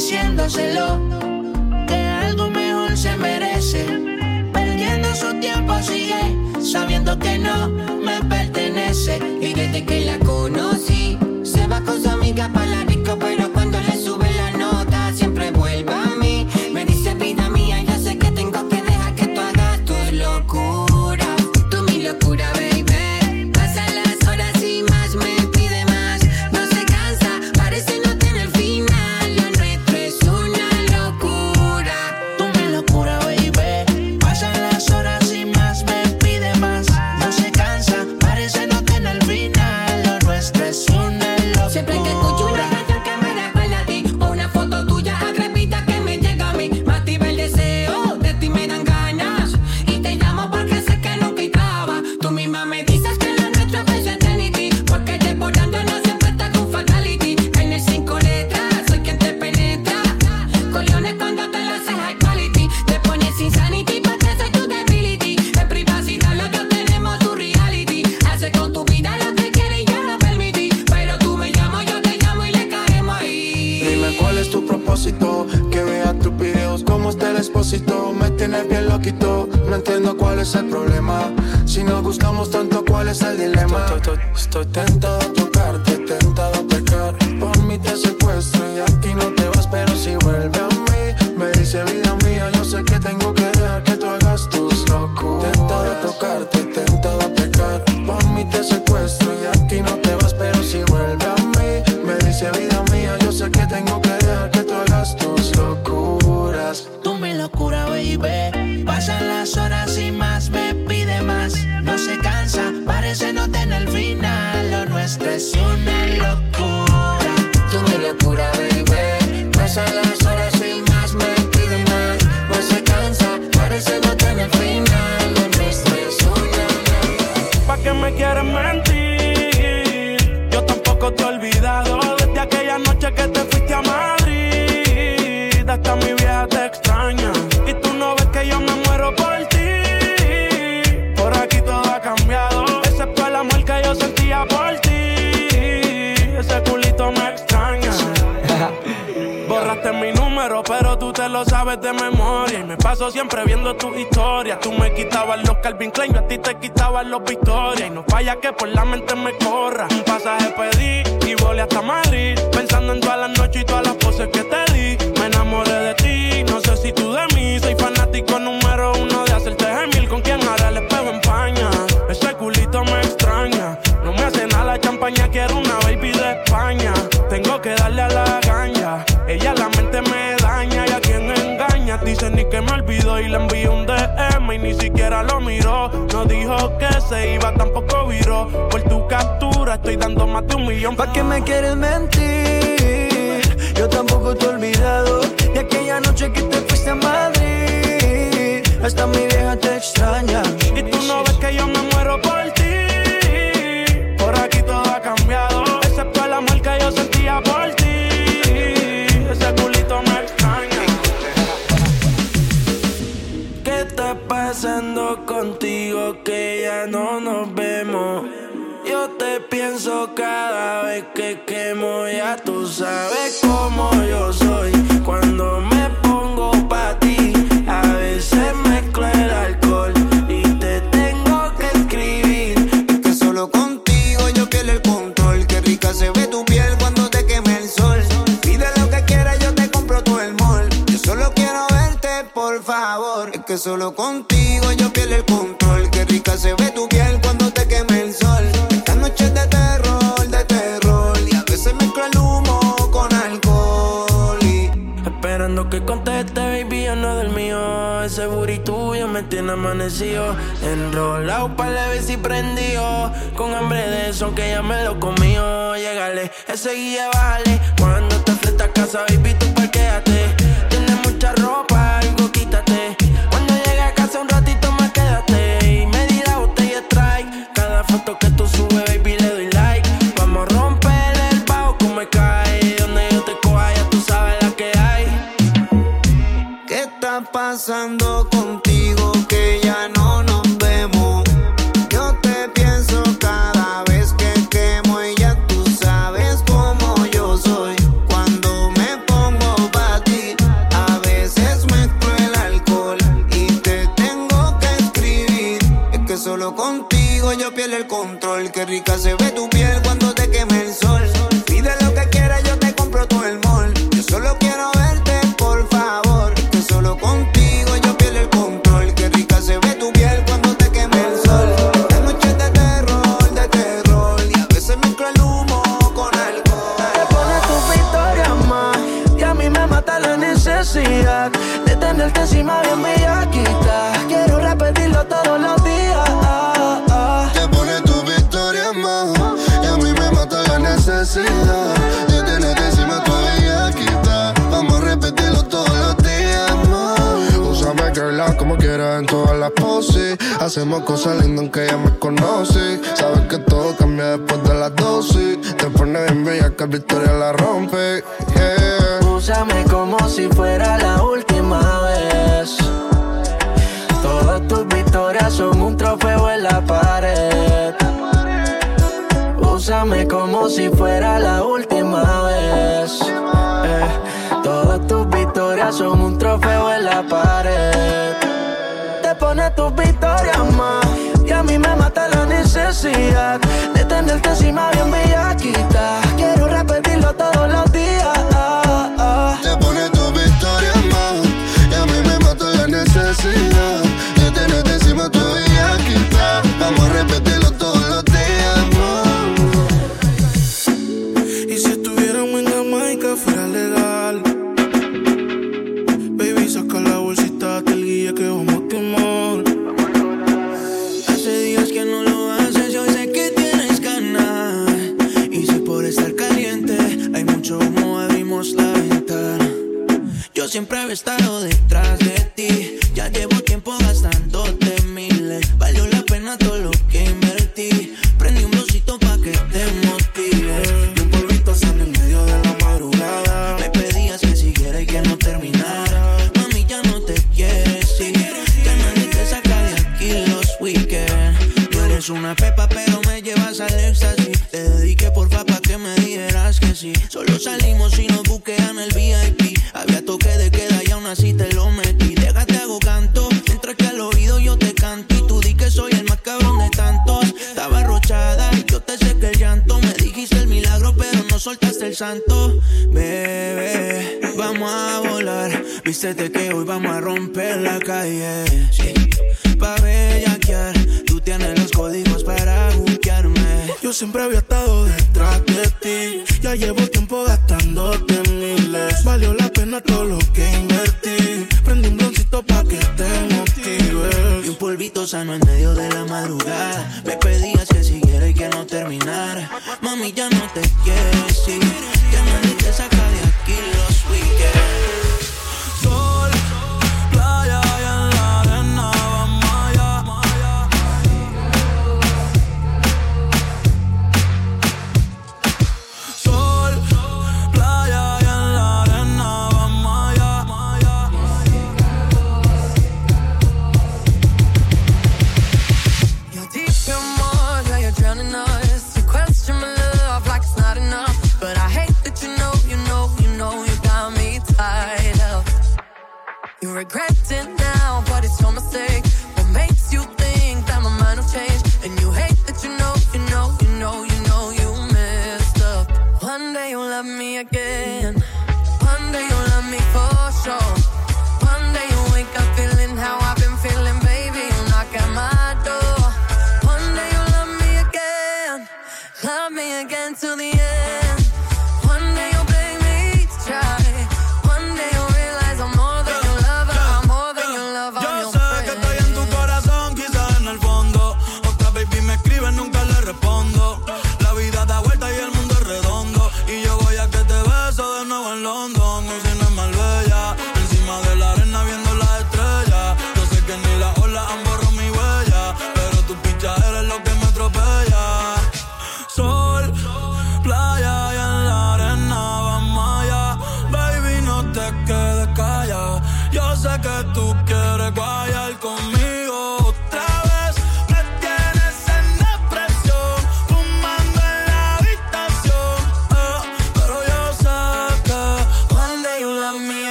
diciéndoselo que algo mejor se merece. Perdiendo su tiempo sigue sabiendo que no me pertenece. Y desde que la conocí, se va con su amiga para la disco, pero sabes de memoria. Y me paso siempre viendo tus historias. Tú me quitabas los Calvin Klein, yo a ti te quitabas los Victoria. Y no falla que por la mente me corra. Un pasaje pedí y volé hasta Madrid. Pensando en todas las noches y todas las poses que te di. Me enamoré de ti, no sé si tú de mí. Soy fanático número uno de hacerte gemil. Con quien ahora el espejo empaña. Ese culito me extraña. No me hace nada la champaña, quiero una baby de España. Tengo que darle a la ganja. Ella la mente me engaña. Dice ni que me olvidó y le envié un DM y ni siquiera lo miró. No dijo que se iba, tampoco viró. Por tu captura estoy dando más de un millón. ¿Pa' qué me quieres mentir? Yo tampoco te he olvidado de aquella noche que te fuiste a Madrid. Hasta mi vieja te extraña. Pienso cada vez que quemo, ya tú sabes cómo yo soy. Cuando me pongo pa' ti, a veces mezclo el alcohol y te tengo que escribir. Es que solo contigo yo pierdo el control. Qué rica se ve tu piel cuando te quema el sol. Pide lo que quieras, yo te compro todo el mall. Yo solo quiero verte, por favor. Es que solo contigo yo pierdo el control. Tiene amanecido. Enrolado para la vez y prendido. Con hambre de eso que ya me lo comió. Llegale, ese guía, bájale. Cuando te frente a casa, baby, tú parquéate. Tienes mucha ropa, algo quítate. Necesidad de tenerte encima bien bellaquita. Quiero repetirlo todos los días. ah, ah. Te pone tu victoria más. Y a mí me mata la necesidad de tenerte encima todavía quita. Vamos a repetirlo todos los días más. Úsame, girl, como quieras en todas las poses. Hacemos cosas lindas aunque ella me conoce. Sabes que todo cambia después de las dosis. Te pones bien bella que Victoria la rompe. Yeah. Úsame como si fuera la última vez. Todas tus victorias son un trofeo en la pared. Úsame como si fuera la última vez. Eh, todas tus victorias son un trofeo en la pared. Te pones tus victorias más. Y a mí me mata la necesidad de tenerte encima bien bellaquita. Quiero repetirlo todos los Vístete que hoy vamos a romper la calle. Sí. Pa' bellaquear, tú tienes los códigos para buquearme. Yo siempre había estado detrás de ti. Ya llevo tiempo gastándote miles. Valió la pena todo lo que invertí. Prendí un broncito pa' que te Y motives. un polvito sano en medio de la madrugada. Me pedías que siguiera y que no terminara. Mami, ya no te quieres ir. Ya te saca de aquí You regret regretting now, but it's your mistake. What makes you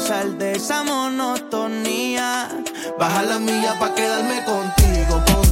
sal de esa monotonía. Baja la milla pa' quedarme contigo.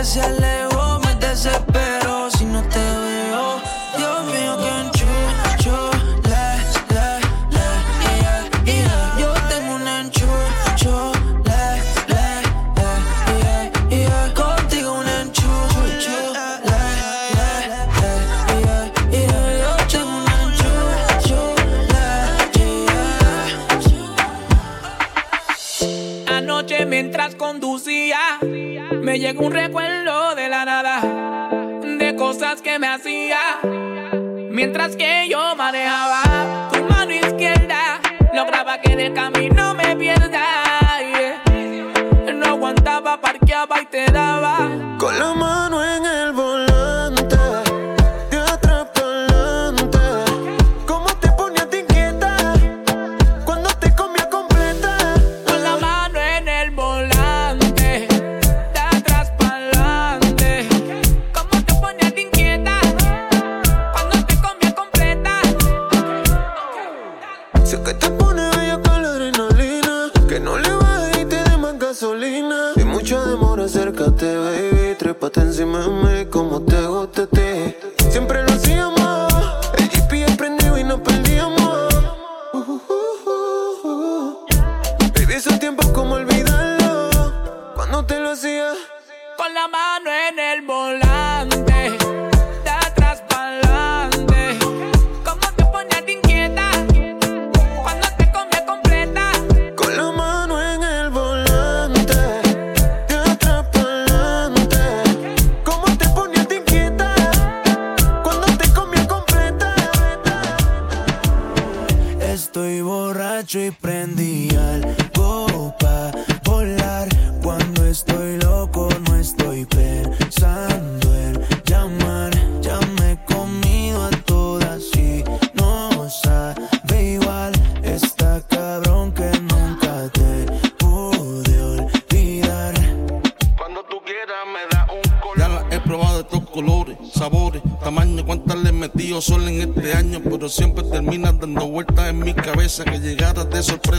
Aunque se alejó. Me desespero si no te veo. Dios mío, que enchucho. Le, le, le, yeah, yeah. Yo tengo un enchucho. Le, le, le, yeah, yeah. Contigo un enchucho. Le, le, le, yeah, yeah. Yo tengo un enchucho. Le, yeah. Anoche mientras conducía, me llegó un recuerdo me hacía, mientras que yo manejaba. Tu mano izquierda lograba que en el camino me pierda. yeah. No aguantaba, parqueaba y te daba.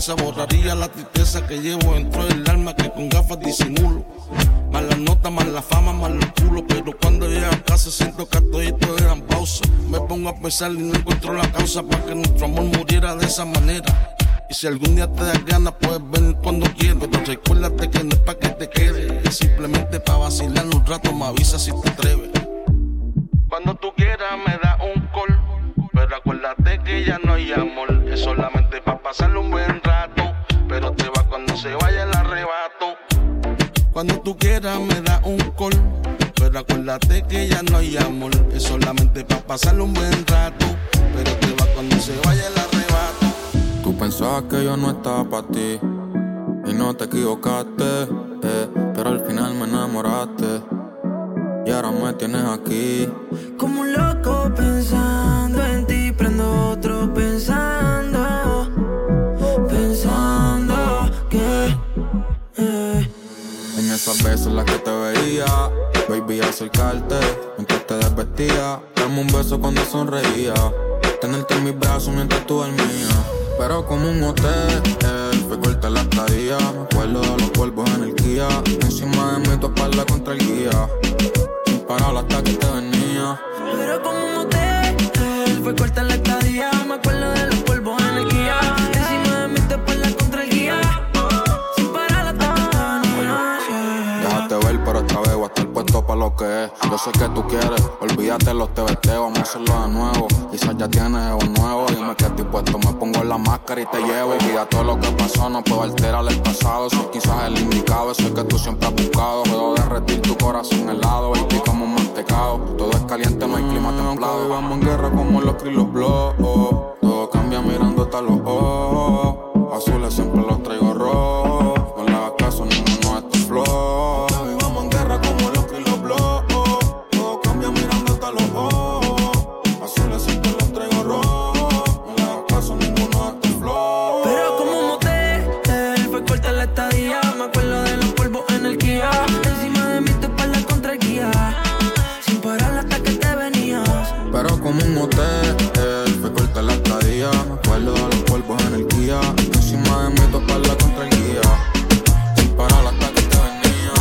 Sorpresa borraría la tristeza que llevo dentro del alma que con gafas disimulo. Más las notas, más la fama, más los culos, pero cuando llego a casa siento que todo esto eran pausa. Me pongo a pensar y no encuentro la causa para que nuestro amor muriera de esa manera. Y si algún día te das ganas, puedes venir cuando quieras. Pero recuérdate que no es pa' que te quedes, es simplemente pa' vacilar un rato. Me avisa si te atreves. Cuando tú quieras, me da un. Pero acuérdate que ya no hay amor, es solamente pa' pasarle un buen rato. Pero te va cuando se vaya el arrebato. Cuando tú quieras, me da un call. Pero acuérdate que ya no hay amor, es solamente pa' pasarle un buen rato. Pero te va cuando se vaya el arrebato. Tú pensabas que yo no estaba para ti y no te equivocaste, eh, pero al final me enamoraste y ahora me tienes aquí. Como un loco pensando en ti, prendo otro pensando, pensando que eh, En esas veces en las que te veía, baby, acercarte mientras te desvestía. Dame un beso cuando sonreía. Tenerte en mis brazos mientras tú dormías. Pero como un hotel, fue corta la estadía. Me acuerdo de los polvos en el Kia. Encima de mí tu espalda contra el guía. Sin parar hasta que te venía. Pero como un hotel, fue corta la estadía. Me acuerdo de los polvos en el Kia. Encima de mí tu espalda contra el guía. Sin parar hasta que te. Déjate ver, pero esta vez voy a estar puesto para lo que es. Yo sé que tú quieres, olvídate los TBT, vamos a hacerlo de nuevo. Quizás ya tienes un nuevo, dime que estoy puesto, me pongo la máscara y te llevo. Olvida todo lo que pasó, no puedo alterar el pasado. Soy quizás el indicado, soy que tú siempre has buscado. Puedo derretir tu corazón helado, como Todo es caliente, no hay clima templado. Vamos en guerra como los krill los blogs. Todo cambia mirando hasta los ojos. Azules siempre los traigo rojos. La estadía. Me acuerdo de los polvos en el Kia. Encima de mí espalda contra el guía. Sin parar hasta que te venía.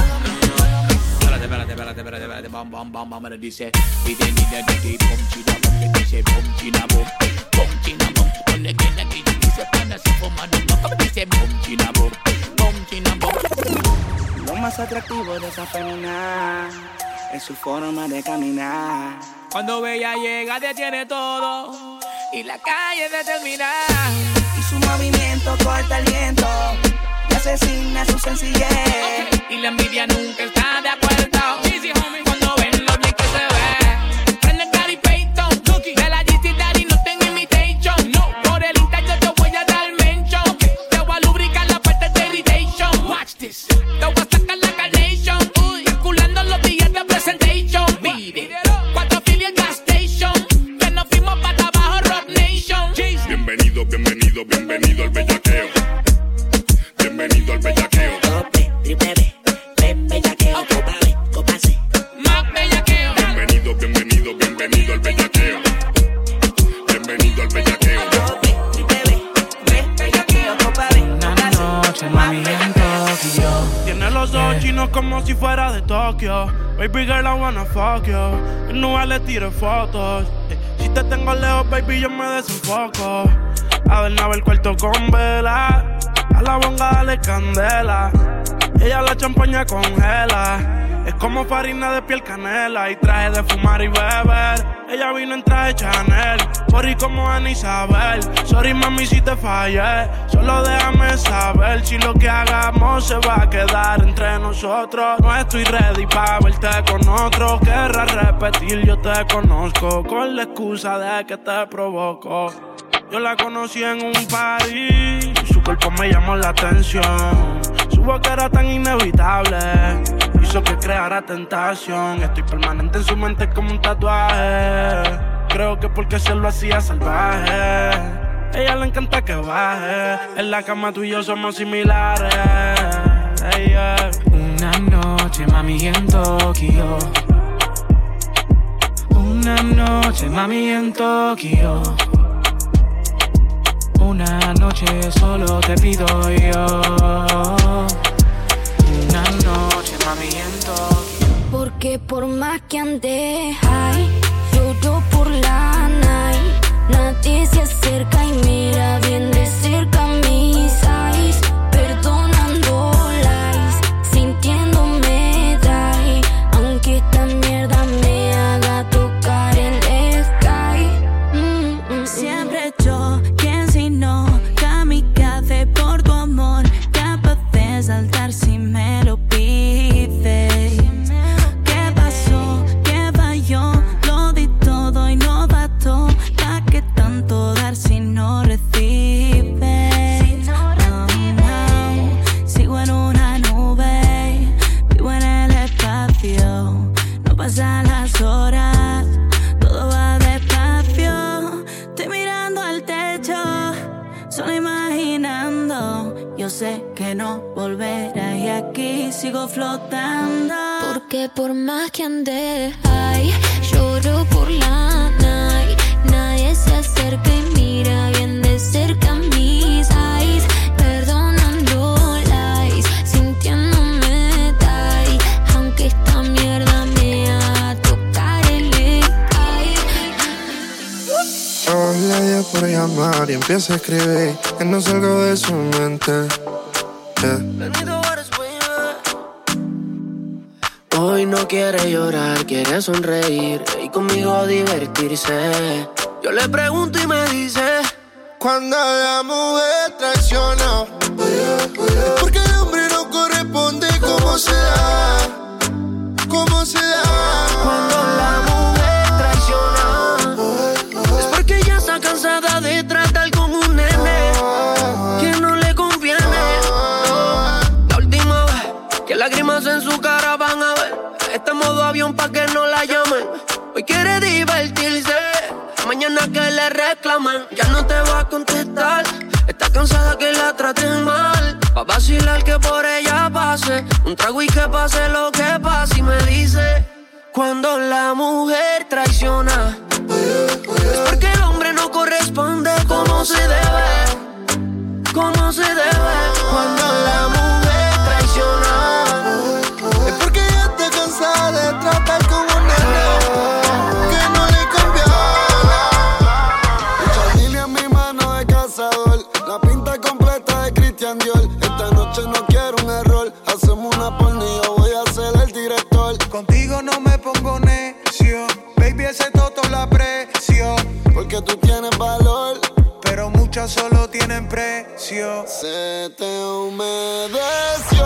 Espérate, espérate, espérate, espérate, espérate. Bam, bam, bam, bam. Me dice, pide ni de ti, pum, china, bum. Que dice, pum, china, bum. Pum, china, bum. Donde quiera que yo dice, pana, se fuma, no, no. Me dice, pum, china, bum. Pum, china, bum. Lo más atractivo de esa femina es su forma de caminar. Cuando Bella llega, detiene todo. Y la calle determina. Y su movimiento corta el viento y asesina su sencillez. Y la envidia nunca está de acuerdo. Cuando ven como farina de piel canela y traje de fumar y beber. Ella vino en traje Chanel, por como Ana Isabel. Sorry mami si te fallé, solo déjame saber si lo que hagamos se va a quedar entre nosotros. No estoy ready para verte con otro. Querrás repetir, yo te conozco con la excusa de que te provoco. Yo la conocí en un party, su cuerpo me llamó la atención. Su boca era tan inevitable, hizo que creara tentación. Estoy permanente en su mente como un tatuaje. Creo que porque se lo hacía salvaje. Ella le encanta que baje. En la cama tú y yo somos similares. Una noche, mami, en Tokio. Una noche, mami, en Tokio. Una noche solo te pido yo. Una noche, mami, en. Porque por más que ande high, lloro por la night. Nadie se acerca y mira bien de cerca mis eyes. lloro por la night. Nadie se acerca y mira bien de cerca mis eyes. Perdonando lies, sintiéndome die. Aunque esta mierda me haga tocar el sky. Hola, ya por llamar y empieza a escribir. Que no salgo de su mente. Eh. no quiere llorar, quiere sonreír y conmigo divertirse. Yo le pregunto y me dice: Cuando la mujer traiciona, porque el hombre no corresponde como se da. ya no te va a contestar. Está cansada que la traten mal. Va a vacilar que por ella pase. Un trago y que pase lo que pase. Y me dice: Cuando la mujer traiciona, es porque el hombre no corresponde como se debe. Como se debe. Se te humedeció.